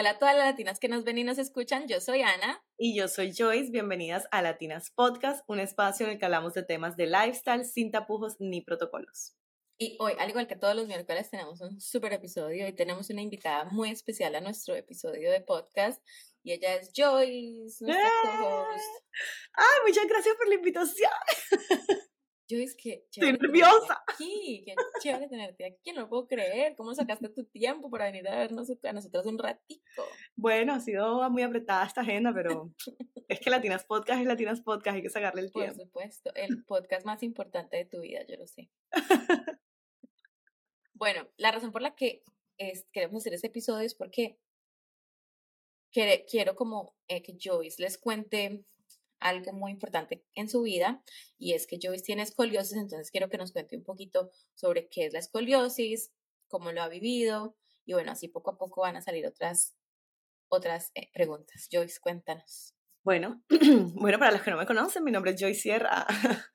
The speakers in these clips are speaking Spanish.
Hola a todas las latinas que nos ven y nos escuchan, yo soy Ana. Y yo soy Joyce, bienvenidas a Latinas Podcast, un espacio en el que hablamos de temas de lifestyle sin tapujos ni protocolos. Y hoy, al igual que todos los miércoles, tenemos un súper episodio y tenemos una invitada muy especial a nuestro episodio de podcast. Y ella es Joyce, nuestra ¡Eh! ¡Ay, muchas gracias por la invitación! Joyce, que Estoy nerviosa. Aquí, qué chévere tenerte aquí, no lo puedo creer. ¿Cómo sacaste tu tiempo para venir a vernos a nosotros un ratito? Bueno, ha sido muy apretada esta agenda, pero es que Latinas Podcast es Latinas Podcast, hay que sacarle el tiempo. Por supuesto, el podcast más importante de tu vida, yo lo sé. bueno, la razón por la que es, queremos hacer este episodio es porque quiero como eh, que Joyce les cuente algo muy importante en su vida y es que Joyce tiene escoliosis, entonces quiero que nos cuente un poquito sobre qué es la escoliosis, cómo lo ha vivido y bueno, así poco a poco van a salir otras, otras eh, preguntas. Joyce, cuéntanos. Bueno, bueno, para los que no me conocen, mi nombre es Joyce Sierra.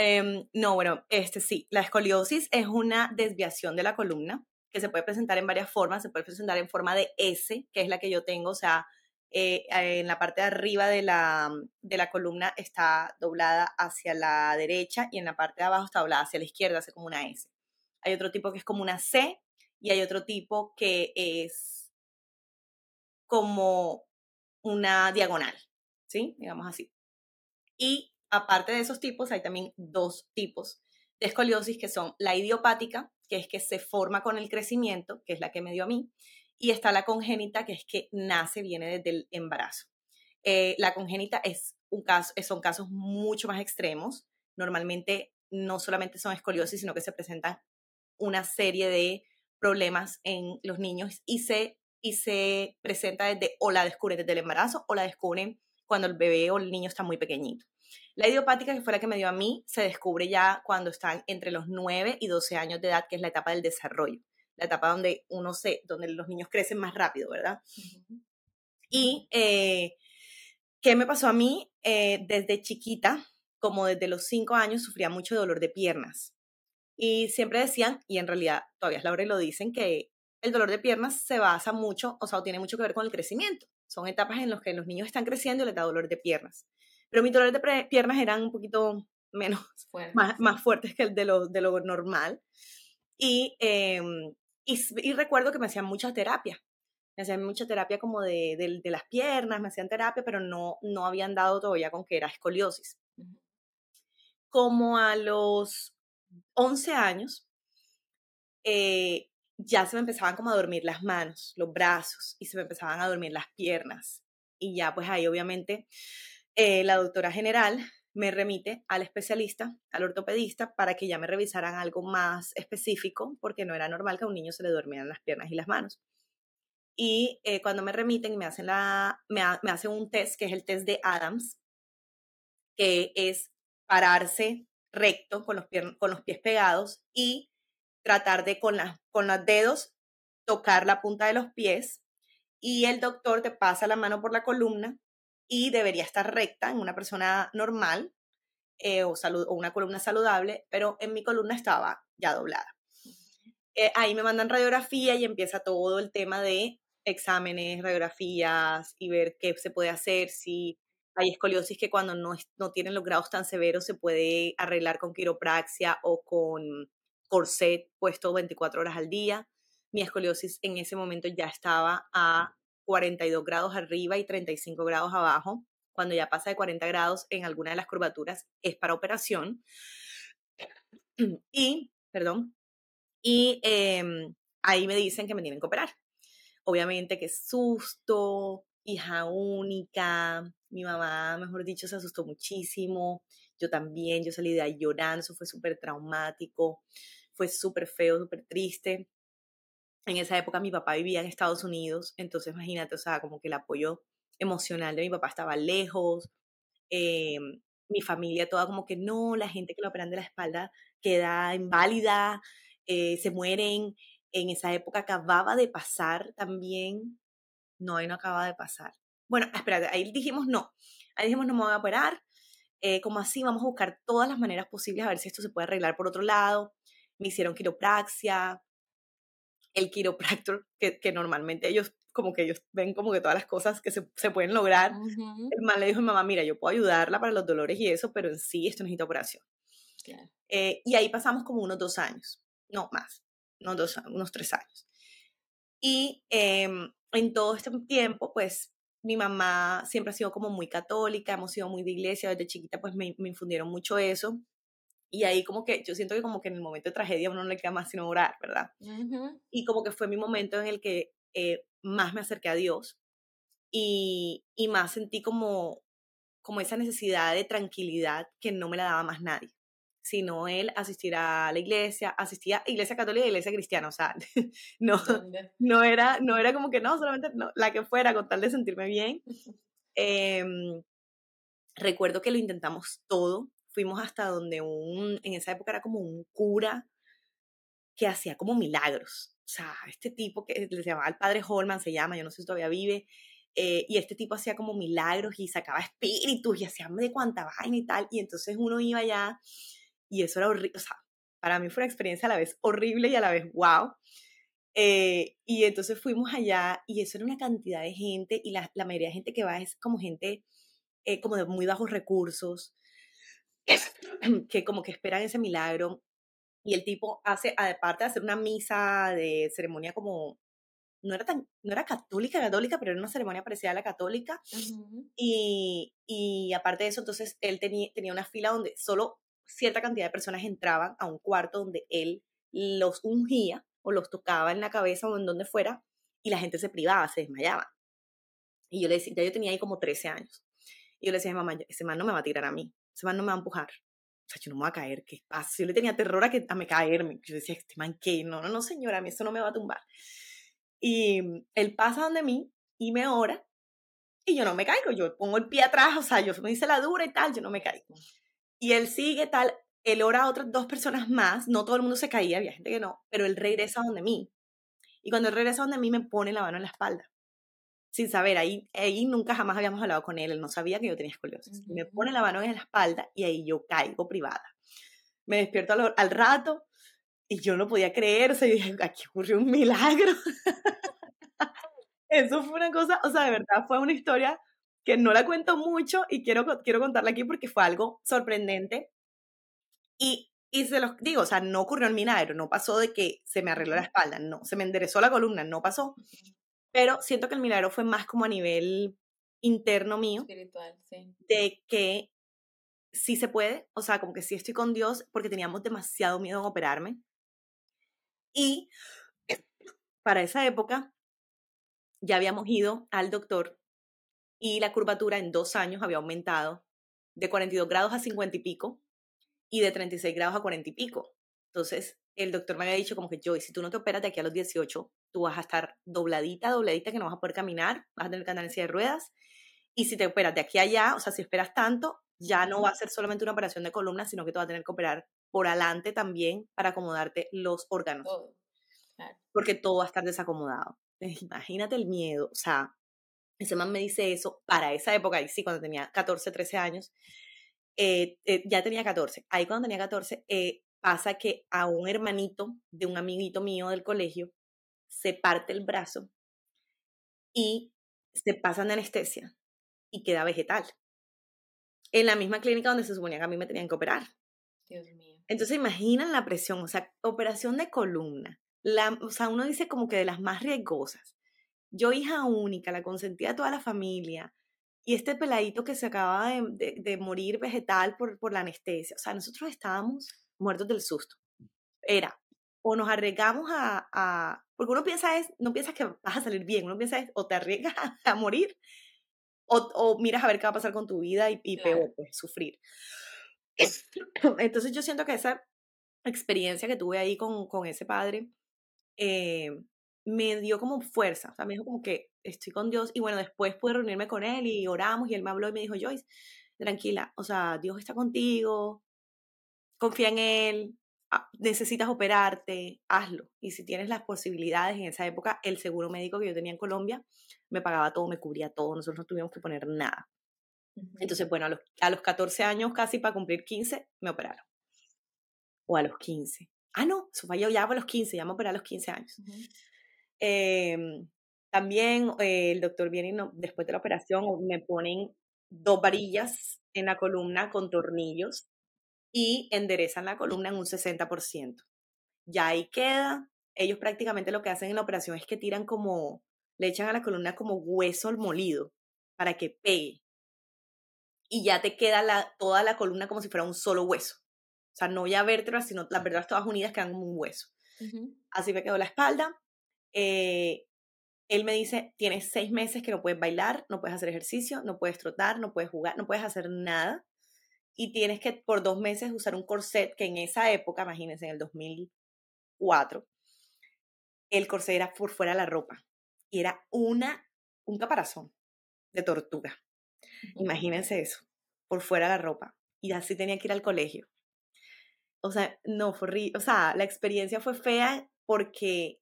Em, no, bueno, este sí, la escoliosis es una desviación de la columna que se puede presentar en varias formas, se puede presentar en forma de S, que es la que yo tengo, o sea, eh, en la parte de arriba de la, de la columna está doblada hacia la derecha y en la parte de abajo está doblada hacia la izquierda, hace como una S. Hay otro tipo que es como una C y hay otro tipo que es como una diagonal, ¿sí? Digamos así. Y aparte de esos tipos, hay también dos tipos de escoliosis que son la idiopática, que es que se forma con el crecimiento, que es la que me dio a mí, y está la congénita, que es que nace, viene desde el embarazo. Eh, la congénita es un caso, son casos mucho más extremos. Normalmente no solamente son escoliosis, sino que se presentan una serie de problemas en los niños y se, y se presenta desde, o la descubren desde el embarazo o la descubren cuando el bebé o el niño está muy pequeñito. La idiopática, que fue la que me dio a mí, se descubre ya cuando están entre los 9 y 12 años de edad, que es la etapa del desarrollo la etapa donde uno se, donde los niños crecen más rápido, ¿verdad? Y, eh, ¿qué me pasó a mí? Eh, desde chiquita, como desde los cinco años, sufría mucho dolor de piernas. Y siempre decían, y en realidad todavía es la hora y lo dicen, que el dolor de piernas se basa mucho, o sea, tiene mucho que ver con el crecimiento. Son etapas en las que los niños están creciendo y les da dolor de piernas. Pero mis dolores de piernas eran un poquito menos, más, más, fuertes que el de lo, de lo normal. Y em, y, recuerdo que me hacían mucha terapia. Me hacían mucha terapia como de, de, las piernas, me hacían terapia, pero no, no habían dado todavía con que era escoliosis. Como a los 11 años, eh, ya se me empezaban como a dormir las manos, los brazos, y se me empezaban a dormir las piernas. Y ya pues ahí obviamente eh, la doctora general me remite al especialista, al ortopedista, para que ya me revisaran algo más específico, porque no era normal que a un niño se le durmieran las piernas y las manos. Y eh, cuando me remiten, me hacen, la, me, hacen un test, que es el test de Adams, que es pararse recto con los, con los pies pegados y tratar de con, con los dedos tocar la punta de los pies y el doctor te pasa la mano por la columna y debería estar recta en una persona normal eh, o, o, una columna saludable, pero en mi columna estaba ya doblada. Eh, ahí me mandan radiografía y empieza todo el tema de exámenes, radiografías y ver qué se puede hacer, si hay escoliosis que cuando no, no tienen los grados tan severos se puede arreglar con quiropraxia o con corset puesto 24 horas al día. Mi escoliosis en ese momento ya estaba a 42 grados arriba y 35 grados abajo. Cuando ya pasa de 40 grados en alguna de las curvaturas es para operación. Y, perdón, y em, ahí me dicen que me tienen que operar. Obviamente que susto, hija única, mi mamá, mejor dicho, se asustó muchísimo, yo también, yo salí de ahí llorando, eso fue súper traumático, fue súper feo, súper triste en esa época mi papá vivía en Estados Unidos, entonces imagínate, o sea, como que el apoyo emocional de mi papá estaba lejos, em, mi familia toda como que no, la gente que lo operan de la espalda queda inválida, eh, se mueren, en esa época acababa de pasar también, no, ahí no acaba de pasar. Bueno, espérate, ahí dijimos no, ahí dijimos no me voy a operar, eh, como así, vamos a buscar todas las maneras posibles a ver si esto se puede arreglar por otro lado, me hicieron quiropraxia, el quiropractor, que, que normalmente ellos como que ellos ven como que todas las cosas que se, se pueden lograr. El man le dijo a mi mamá, mira, yo puedo ayudarla para los dolores y eso, pero en sí esto necesita operación. Eh, y ahí pasamos como unos dos años, no más, no dos, unos tres años. Y em, en todo este tiempo, pues mi mamá siempre ha sido como muy católica, hemos sido muy de iglesia, desde chiquita pues me, me infundieron mucho eso. Y ahí como que yo siento que como que en el momento de tragedia uno no le queda más sino orar, ¿verdad? Y como que fue mi momento en el que eh, más me acerqué a Dios y, y, más sentí como, como esa necesidad de tranquilidad que no me la daba más nadie, sino él asistir a la iglesia, asistía a iglesia católica y iglesia cristiana, o sea, no, no, era, no era como que no, solamente no, la que fuera con tal de sentirme bien. Em, recuerdo que lo intentamos todo, fuimos hasta donde un, en esa época era como un cura que hacía como milagros o sea, este tipo que le llamaba el padre Holman, se llama, yo no sé si todavía vive, eh, y este tipo hacía como milagros y sacaba espíritus y hacía de cuánta vaina y tal, y entonces uno iba allá y eso era horrible, o sea, para mí fue una experiencia a la vez horrible y a la vez wow. Eh, y entonces fuimos allá y eso era una cantidad de gente y la, la mayoría de gente que va es como gente eh, como de muy bajos recursos, que como que esperan ese milagro y el tipo hace, aparte de hacer una misa de ceremonia como, no era tan, no era católica, católica, pero era una ceremonia parecida a la católica. y, y, aparte de eso, entonces él tenía, tenía una fila donde solo cierta cantidad de personas entraban a un cuarto donde él los ungía o los tocaba en la cabeza o en donde fuera y la gente se privaba, se desmayaba. Y yo le decía, ya yo tenía ahí como 13 años. Y yo le decía mamá, ese man no me va a tirar a mí, ese man no me va a empujar o sea, yo no me voy a caer, ¿qué pasa? Yo le tenía terror a, que, a me caerme. Yo decía, este man, ¿qué? No, no, no, señora, a mí eso no me va a tumbar. Y él pasa donde mí y me ora y yo no me caigo. Yo pongo el pie atrás, o sea, yo me hice la dura y tal, yo no me caigo. Y él sigue tal, él ora a otras dos personas más, no todo el mundo se caía, había gente que no, pero él regresa donde mí. Y cuando él regresa donde mí me pone la mano en la espalda sin saber, ahí, ahí nunca jamás habíamos hablado con él, él no sabía que yo tenía escoliosis. Me pone la mano en la espalda y ahí yo caigo privada. Me despierto al, rato y yo no podía creer, o sea, yo dije, aquí ocurrió un milagro. Eso fue una cosa, o sea, de verdad fue una historia que no la cuento mucho y quiero, quiero contarla aquí porque fue algo sorprendente. Y, y se los digo, o sea, no ocurrió el milagro, no pasó de que se me arregló la espalda, no, se me enderezó la columna, no pasó. Pero siento que el milagro fue más como a nivel interno mío. Espiritual, sí. De que sí se puede, o sea, como que sí estoy con Dios porque teníamos demasiado miedo en operarme. Y para esa época ya habíamos ido al doctor y la curvatura en dos años había aumentado de 42 grados a 50 y pico y de 36 grados a 40 y pico. Entonces, el doctor me había dicho como que, yo, si tú no te operas de aquí a los 18, tú vas a estar dobladita, dobladita, que no vas a poder caminar, vas a tener que andar en silla de ruedas. Y si te operas de aquí a allá, o sea, si esperas tanto, ya no va a ser solamente una operación de columna, sino que te vas a tener que operar por adelante también para acomodarte los órganos. Porque todo va a estar desacomodado. Imagínate el miedo. O sea, ese man me dice eso para esa época, y sí, cuando tenía 14, 13 años. Eh, eh, ya tenía 14. Ahí cuando tenía 14, eh, pasa que a un hermanito de un amiguito mío del colegio se parte el brazo y se pasa en anestesia y queda vegetal. En la misma clínica donde se suponía que a mí me tenían que operar. Dios mío. Entonces imaginan la presión, o sea, operación de columna. La, o sea, uno dice como que de las más riesgosas. Yo, hija única, la consentía de toda la familia, y este peladito que se acaba de, de, morir vegetal por, por la anestesia. O sea, nosotros estábamos muertos del susto. Era, o nos arriesgamos a, a, porque uno piensa es, no piensas que vas a salir bien, uno piensa es, o te arriesgas a, morir, o, o, miras a ver qué va a pasar con tu vida y, y peor, pues, sufrir. Entonces yo siento que esa experiencia que tuve ahí con, con ese padre eh, me dio como fuerza, o sea, me dijo como que estoy con Dios y bueno, después pude reunirme con él y oramos y él me habló y me dijo, Joyce, tranquila, o sea, Dios está contigo, confía en Él, ah, necesitas operarte, hazlo. Y si tienes las posibilidades, en esa época el seguro médico que yo tenía en Colombia me pagaba todo, me cubría todo, nosotros no tuvimos que poner nada. Entonces, bueno, a los, a los 14 años, casi para cumplir 15, me operaron. O a los 15. Ah, no, eso fue ya a los 15, ya me operé a los 15 años. Em, también eh, el doctor viene y después de la operación me ponen dos varillas en la columna con tornillos y enderezan la columna en un 60%. Ya ahí queda. Ellos prácticamente lo que hacen en la operación es que tiran como, le echan a la columna como hueso molido para que pegue. Y ya te queda la, toda la columna como si fuera un solo hueso. O sea, no ya vértebras, sino las vértebras todas unidas quedan como un hueso. Así me quedó la espalda. Eh, él me dice, tienes seis meses que no puedes bailar, no puedes hacer ejercicio, no puedes trotar, no puedes jugar, no puedes hacer nada. Y tienes que por dos meses usar un corset que en esa época, imagínense, en el 2004, el corset era por fuera de la ropa. Y era una, un caparazón de tortuga. Imagínense eso, por fuera de la ropa. Y así tenía que ir al colegio. O sea, no, fue O sea, la experiencia fue fea porque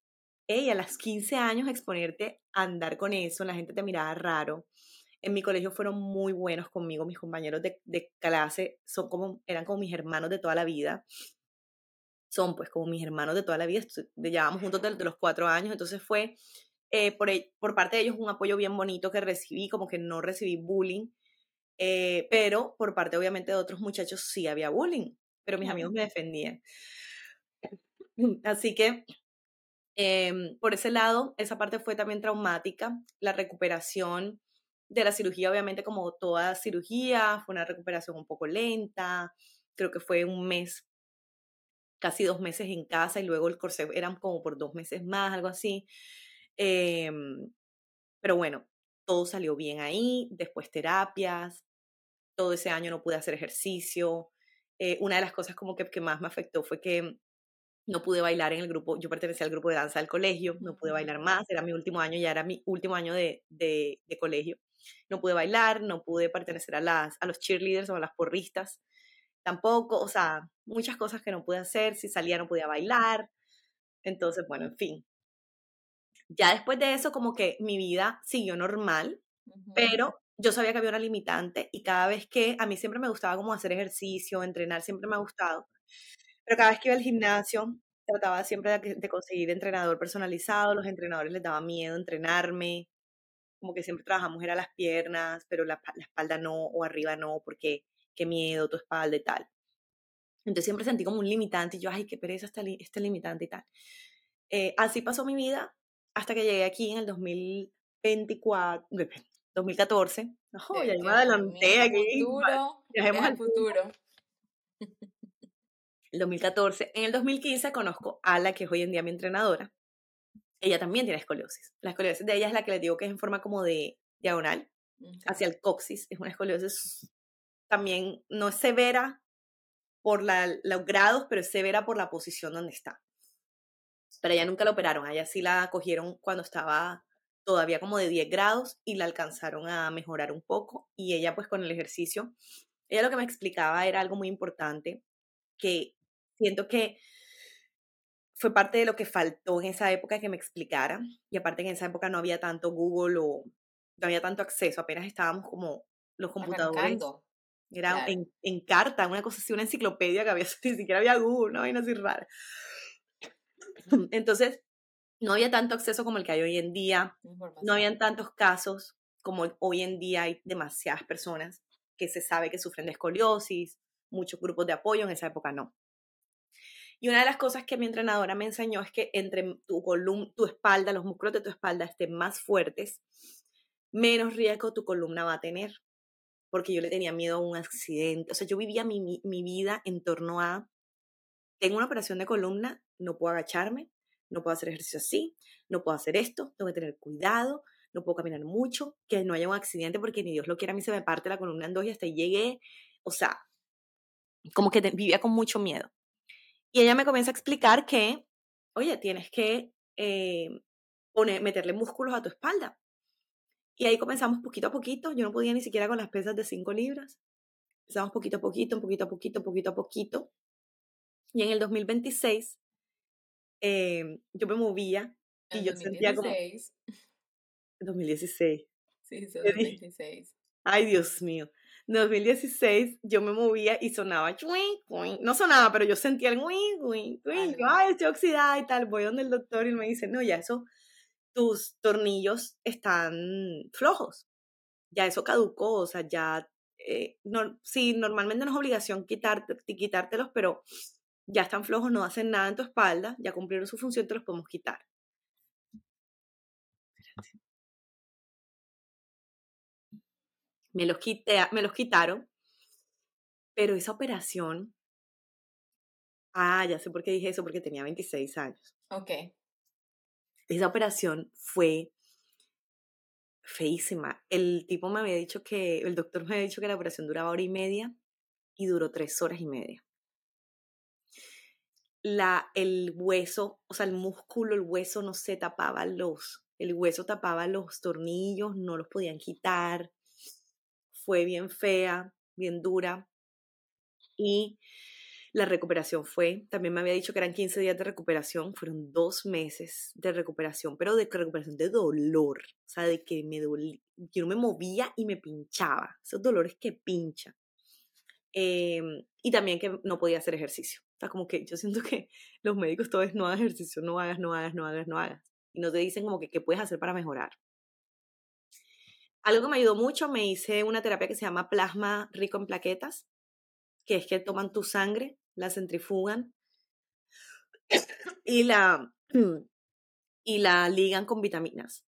hey, a las 15 años exponerte a andar con eso, la gente te miraba raro. En mi colegio fueron muy buenos conmigo, mis compañeros de, de clase son como, eran como mis hermanos de toda la vida. Son pues como mis hermanos de toda la vida, llevábamos juntos desde los cuatro años, entonces fue eh, por, e, por parte de ellos un apoyo bien bonito que recibí, como que no recibí bullying, eh, pero por parte obviamente de otros muchachos sí había bullying, pero mis amigos me defendían. Así que Em, por ese lado, esa parte fue también traumática. La recuperación de la cirugía, obviamente, como toda cirugía, fue una recuperación un poco lenta. Creo que fue un mes, casi dos meses en casa y luego el corsé eran como por dos meses más, algo así. Em, pero bueno, todo salió bien ahí. Después terapias. Todo ese año no pude hacer ejercicio. Eh, una de las cosas como que, que más me afectó fue que no pude bailar en el grupo, yo pertenecía al grupo de danza del colegio, no pude bailar más, era mi último año, ya era mi último año de, de, colegio. No pude bailar, no pude pertenecer a, las, a los cheerleaders o a las porristas, tampoco, o sea, muchas cosas que no pude hacer, si salía no podía bailar, entonces, bueno, en fin. Ya después de eso, como que mi vida siguió normal, pero yo sabía que había una limitante y cada vez que a mí siempre me gustaba como hacer ejercicio, entrenar, siempre me ha gustado. Pero cada vez que iba al gimnasio, trataba siempre de, conseguir entrenador personalizado, los entrenadores les daba miedo entrenarme, como que siempre trabajamos era las piernas, pero la, espalda no, o arriba no, porque qué miedo, tu espalda y tal. Entonces siempre sentí como un limitante y yo, ay, qué pereza este, este limitante y tal. Eh, así pasó mi vida hasta que llegué aquí en el 2024, 2014. Oh, ya me adelanté aquí. Futuro, al futuro. el 2014. En el 2015 conozco a la que es hoy en día mi entrenadora. Ella también tiene escoliosis. La escoliosis de ella es la que les digo que es en forma como de diagonal hacia el coxis. Es una escoliosis también, no es severa por los grados, pero es severa por la posición donde está. Pero ella nunca la operaron, a ella sí la cogieron cuando estaba todavía como de 10 grados y la alcanzaron a mejorar un poco. Y ella pues con el ejercicio, ella lo que me explicaba era algo muy importante, que siento que fue parte de lo que faltó en esa época que me explicara. Y aparte en esa época no había tanto Google o no había tanto acceso, apenas estábamos como los computadores. Era en, en, carta, una cosa así, una enciclopedia que había, ni siquiera había Google, una vaina así rara. Entonces, no había tanto acceso como el que hay hoy en día, no habían tantos casos como hoy en día hay demasiadas personas que se sabe que sufren de escoliosis, muchos grupos de apoyo, en esa época no. Y una de las cosas que mi entrenadora me enseñó es que entre tu columna, tu espalda, los músculos de tu espalda estén más fuertes, menos riesgo tu columna va a tener. Porque yo le tenía miedo a un accidente. O sea, yo vivía mi, mi vida en torno a, tengo una operación de columna, no puedo agacharme, no puedo hacer ejercicio así, no puedo hacer esto, tengo que tener cuidado, no puedo caminar mucho, que no haya un accidente porque ni Dios lo quiera, a mí se me parte la columna en dos y hasta llegué, o sea, como que vivía con mucho miedo. Y ella me comienza a explicar que, oye, tienes que eh, poner, meterle músculos a tu espalda. Y ahí comenzamos poquito a poquito. Yo no podía ni siquiera con las pesas de 5 libras. Empezamos poquito a poquito, poquito a poquito, poquito a poquito. Y en el 2026 eh, yo me movía y yo sentía como... 2016. Sí, 2016. Ay, Dios mío. 2016 yo me movía y sonaba chuin, chuin. No sonaba, pero yo sentía el wing, wing. Yo, ay, estoy oxidada y tal. Voy donde el doctor y me dice, no, ya eso, tus tornillos están flojos. Ya eso caducó, o sea, ya, eh, no, sí, normalmente no es obligación quitarte, quitártelos, pero ya están flojos, no hacen nada en tu espalda, ya cumplieron su función, te los podemos quitar. Me los, quité, me los quitaron, pero esa operación, ah, ya sé por qué dije eso, porque tenía 26 años. Ok. Esa operación fue feísima. El tipo me había dicho que, el doctor me había dicho que la operación duraba hora y media y duró tres horas y media la, el hueso, o sea, el músculo, el hueso no se tapaba los, el hueso tapaba los tornillos, no los podían quitar. Fue bien fea, bien dura. Y la recuperación fue, también me había dicho que eran 15 días de recuperación, fueron dos meses de recuperación, pero de recuperación de dolor, o sea, de que me dolía, yo no me movía y me pinchaba, esos dolores que pinchan. Em, y también que no podía hacer ejercicio. O sea, como que yo siento que los médicos todo es no hagas ejercicio, no hagas, no hagas, no hagas, no hagas. Y no te dicen como que qué puedes hacer para mejorar. Algo que me ayudó mucho, me hice una terapia que se llama plasma rico en plaquetas, que es que toman tu sangre, la centrifugan y la, y la ligan con vitaminas.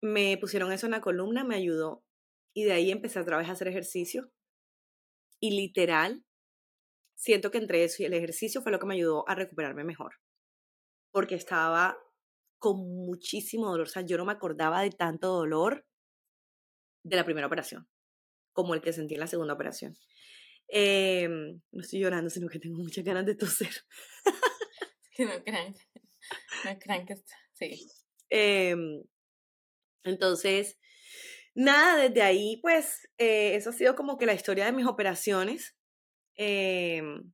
Me pusieron eso en la columna, me ayudó. Y de ahí empecé otra vez a hacer ejercicio y literal, siento que entre eso y el ejercicio fue lo que me ayudó a recuperarme mejor. Porque estaba con muchísimo dolor. O sea, yo no me acordaba de tanto dolor de la primera operación, como el que sentí en la segunda operación. Em, no estoy llorando, sino que tengo muchas ganas de toser. que no crean, no crean que sí. Em, entonces, nada, desde ahí, pues, eh, eso ha sido como que la historia de mis operaciones. Em,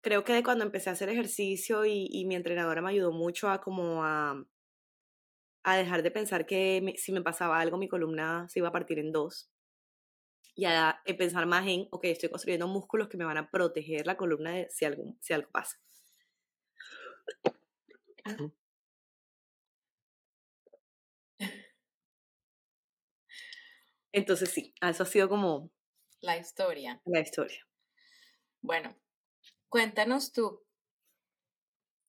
creo que de cuando empecé a hacer ejercicio y, mi entrenadora me ayudó mucho a como a, a dejar de pensar que si me pasaba algo mi columna se iba a partir en dos y a, pensar más en, ok, estoy construyendo músculos que me van a proteger la columna de, si, algo, si algo pasa. Entonces sí, eso ha sido como... La historia. La historia. Bueno, cuéntanos tú,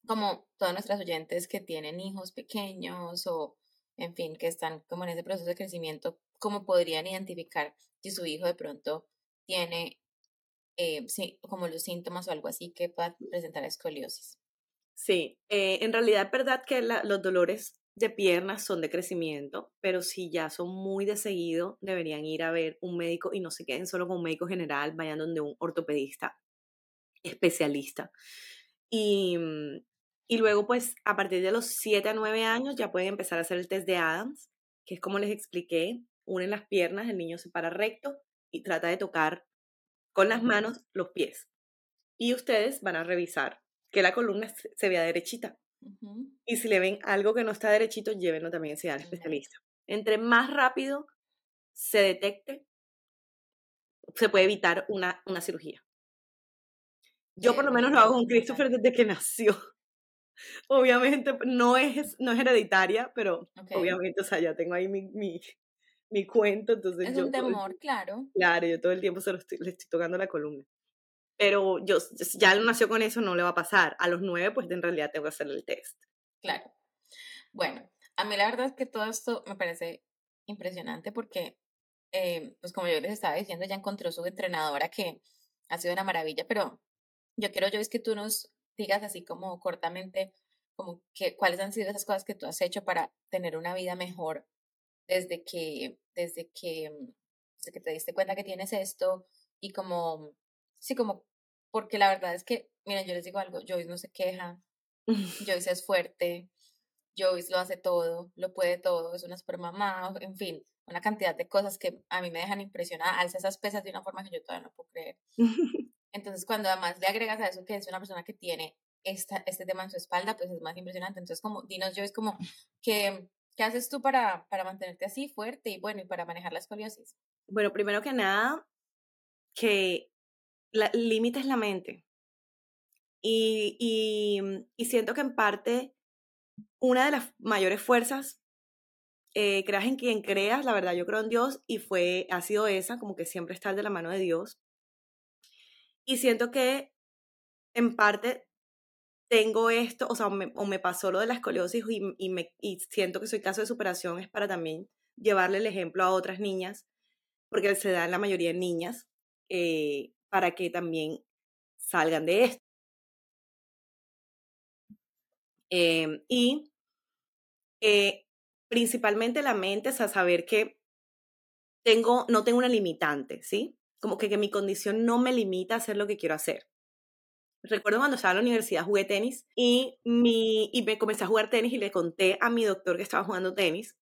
como todos nuestros oyentes que tienen hijos pequeños o, en fin, que están como en ese proceso de crecimiento, ¿cómo podrían identificar si su hijo de pronto tiene eh, como los síntomas o algo así que pueda presentar escoliosis? Sí, eh, en realidad es verdad que los dolores de piernas son de crecimiento, pero si ya son muy de seguido, deberían ir a ver un médico y no se queden solo con un médico general, vayan donde un ortopedista especialista. Y, mm, y luego, pues, a partir de los 7 a 9 años ya pueden empezar a hacer el test de Adams, que es como les expliqué, unen las piernas, el niño se para recto y trata de tocar con las manos los pies. Y ustedes van a revisar que la columna se vea derechita. Y si le ven algo que no está derechito, llévenlo también a al especialista. Entre más rápido se detecte, se puede evitar una, una cirugía. Yo por lo menos lo hago con Christopher desde que nació. Obviamente no es, no es hereditaria, pero obviamente, o sea, ya tengo ahí mi, mi, mi cuento. Entonces es un temor, claro. Claro, yo todo el tiempo se lo estoy, le estoy tocando la columna pero yo ya nació con eso, no le va a pasar. A los nueve, pues en realidad tengo que hacer el test. Claro. Bueno, a mí la verdad es que todo esto me parece impresionante porque, eh, pues como yo les estaba diciendo, ya encontró su entrenadora que ha sido una maravilla, pero yo quiero, yo es que tú nos digas así como cortamente, como que cuáles han sido esas cosas que tú has hecho para tener una vida mejor desde que, desde que, desde que te diste cuenta que tienes esto y como, sí, como porque la verdad es que, miren, yo les digo algo, Joyce no se queja, Joyce es fuerte, Joyce lo hace todo, lo puede todo, es una super mamá, en fin, una cantidad de cosas que a mí me dejan impresionada, alza esas pesas de una forma que yo todavía no puedo creer. Entonces, cuando además le agregas a eso que es una persona que tiene este tema en su espalda, pues es más impresionante. Entonces, como, dinos, Joyce, como, ¿qué, ¿qué haces tú para, para mantenerte así fuerte y bueno, y para manejar la escoliosis? Bueno, primero que nada, que la, límite es la mente. Y, y, y, siento que en parte una de las mayores fuerzas, eh, creas en quien creas, la verdad yo creo en Dios y fue, ha sido esa, como que siempre estar de la mano de Dios. Y siento que en parte tengo esto, o sea, o me, pasó lo de la escoliosis y, y, me, y siento que soy caso de superación, es para también llevarle el ejemplo a otras niñas, porque se da en la mayoría de niñas, eh, para que también salgan de esto. Em, y eh, principalmente la mente, es a saber que tengo, no tengo una limitante, ¿sí? Como que, que mi condición no me limita a hacer lo que quiero hacer. Recuerdo cuando estaba en la universidad jugué tenis y, mi, y me comencé a jugar tenis y le conté a mi doctor que estaba jugando tenis.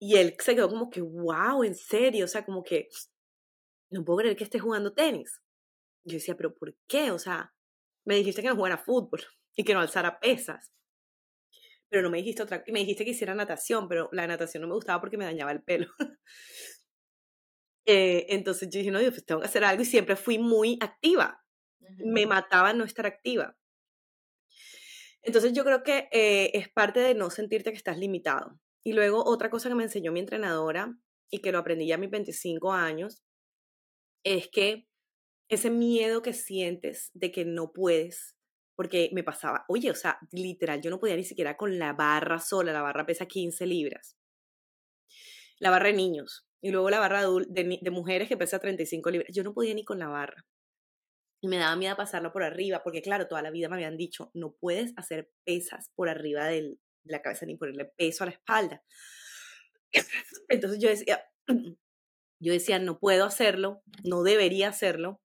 Y él se quedó como que, wow, en serio, o sea, como que no puedo creer que esté jugando tenis. Yo decía, pero ¿por qué? O sea, me dijiste que no jugara fútbol y que no alzara pesas. Pero no me dijiste otra, me dijiste que hiciera natación, pero la natación no me gustaba porque me dañaba el pelo. eh, entonces yo dije, no, yo pues tengo que hacer algo y siempre fui muy activa. Me mataba no estar activa. Entonces yo creo que eh, es parte de no sentirte que estás limitado. Y luego otra cosa que me enseñó mi entrenadora y que lo aprendí ya a mis 25 años es que ese miedo que sientes de que no puedes, porque me pasaba, oye, o sea, literal, yo no podía ni siquiera con la barra sola, la barra pesa 15 libras, la barra de niños, y luego la barra de, mujeres que pesa 35 libras, yo no podía ni con la barra. Y me daba miedo pasarlo por arriba, porque claro, toda la vida me habían dicho, no puedes hacer pesas por arriba de la cabeza ni ponerle peso a la espalda. Entonces yo decía, yo decía, no puedo hacerlo, no debería hacerlo,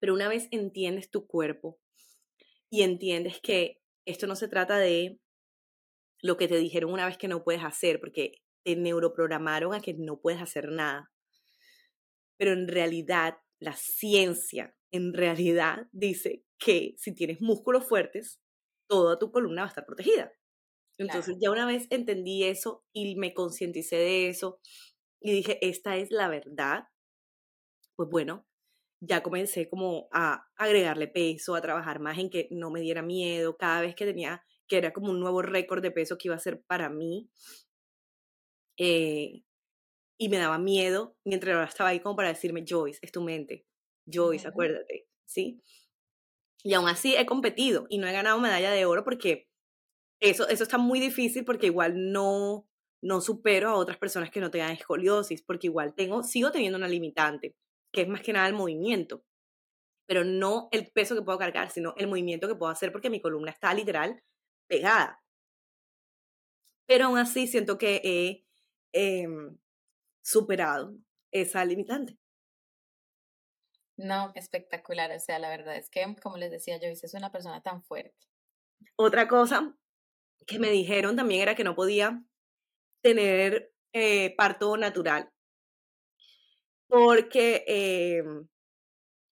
pero una vez entiendes tu cuerpo y entiendes que esto no se trata de lo que te dijeron una vez que no puedes hacer, porque te neuroprogramaron a que no puedes hacer nada. Pero en realidad, la ciencia, en realidad, dice que si tienes músculos fuertes, toda tu columna va a estar protegida. Entonces, ya una vez entendí eso y me concienticé de eso, y dije, esta es la verdad, pues bueno, ya comencé como a agregarle peso, a trabajar más en que no me diera miedo, cada vez que tenía, que era como un nuevo récord de peso que iba a ser para mí. Eh, y me daba miedo, mientras estaba ahí como para decirme, Joyce, es tu mente, Joyce, acuérdate, ¿sí? Y aún así he competido y no he ganado medalla de oro porque eso, eso está muy difícil porque igual no, no supero a otras personas que no tengan escoliosis, porque igual tengo, sigo teniendo una limitante, que es más que nada el movimiento, pero no el peso que puedo cargar, sino el movimiento que puedo hacer porque mi columna está literal pegada. Pero aún así siento que he em, superado esa limitante. No, espectacular. O sea, la verdad es que, como les decía, yo es una persona tan fuerte. Otra cosa que me dijeron también era que no podía tener eh, parto natural. Porque, eh,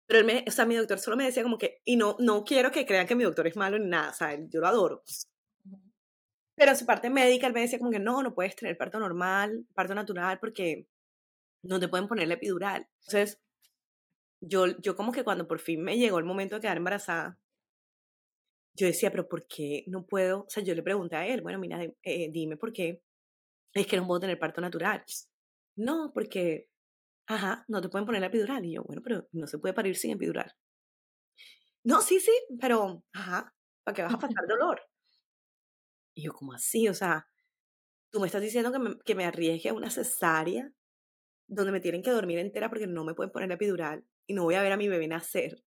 pero él me, o sea, mi doctor solo me decía como que, y no, no quiero que crean que mi doctor es malo ni nada, o sea, yo lo adoro. Pero su parte médica, él me decía como que no, no puedes tener parto normal, parto natural, porque no te pueden poner la epidural. Entonces, yo, yo como que cuando por fin me llegó el momento de quedar embarazada, yo decía, pero ¿por qué no puedo? O sea, yo le pregunté a él, bueno, mira, eh, dime por qué es que no puedo tener parto natural. No, porque, ajá, no te pueden poner la epidural. Y yo, bueno, pero no se puede parir sin epidural. No, sí, sí, pero, ajá, ¿para qué vas a pasar dolor? Y yo, ¿cómo así? O sea, tú me estás diciendo que me, que me arriesgue a una cesárea donde me tienen que dormir entera porque no me pueden poner epidural y no voy a ver a mi bebé nacer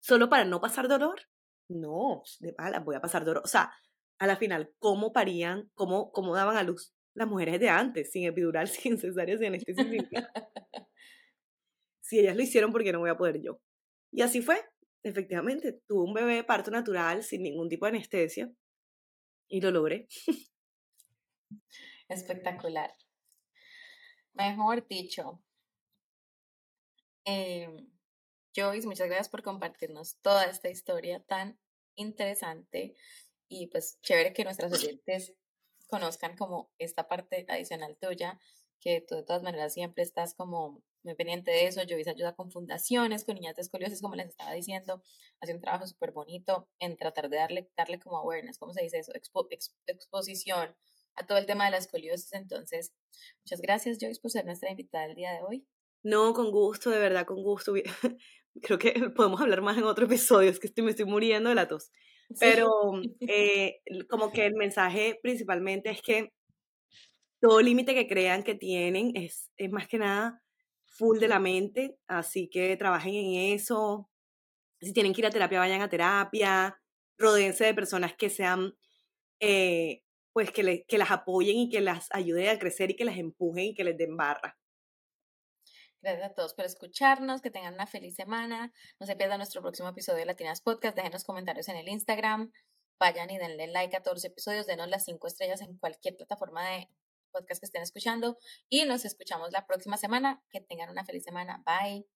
solo para no pasar dolor. No, de mala, voy a pasar dolor. O sea, a la final, ¿cómo parían, cómo, cómo daban a luz las mujeres de antes, sin epidural, sin cesárea, sin anestesia. si ellas lo hicieron, ¿por qué no voy a poder yo? Y así fue. Efectivamente, tuve un bebé de parto natural, sin ningún tipo de anestesia, y lo logré. Espectacular. Mejor dicho. Eh, Joyce, muchas gracias por compartirnos toda esta historia tan interesante y pues chévere que nuestras oyentes conozcan como esta parte adicional tuya que tú de todas maneras siempre estás como muy pendiente de eso. Joyce ayuda con fundaciones, con niñas de escoliosis, como les estaba diciendo. Hace un trabajo súper bonito en tratar de darle, darle como awareness, ¿cómo se dice eso? exposición a todo el tema de la escoliosis. Entonces, muchas gracias Joyce por ser nuestra invitada el día de hoy. No, con gusto, de verdad, con gusto. Creo que podemos hablar más en otro episodio, es que estoy, me estoy muriendo de la tos. Pero eh, como que el mensaje principalmente es que todo límite que crean que tienen es, es más que nada full de la mente, así que trabajen en eso. Si tienen que ir a terapia, vayan a terapia. Rodeense de personas que sean, eh, pues que, que las apoyen y que las ayuden a crecer y que las empujen y que les den barra. Gracias a todos por escucharnos, que tengan una feliz semana. No se pierdan nuestro próximo episodio de Latinas Podcast. Dejen comentarios en el Instagram. Vayan y denle like a todos los episodios. Denos las cinco estrellas en cualquier plataforma de podcast que estén escuchando y nos escuchamos la próxima semana. Que tengan una feliz semana. Bye.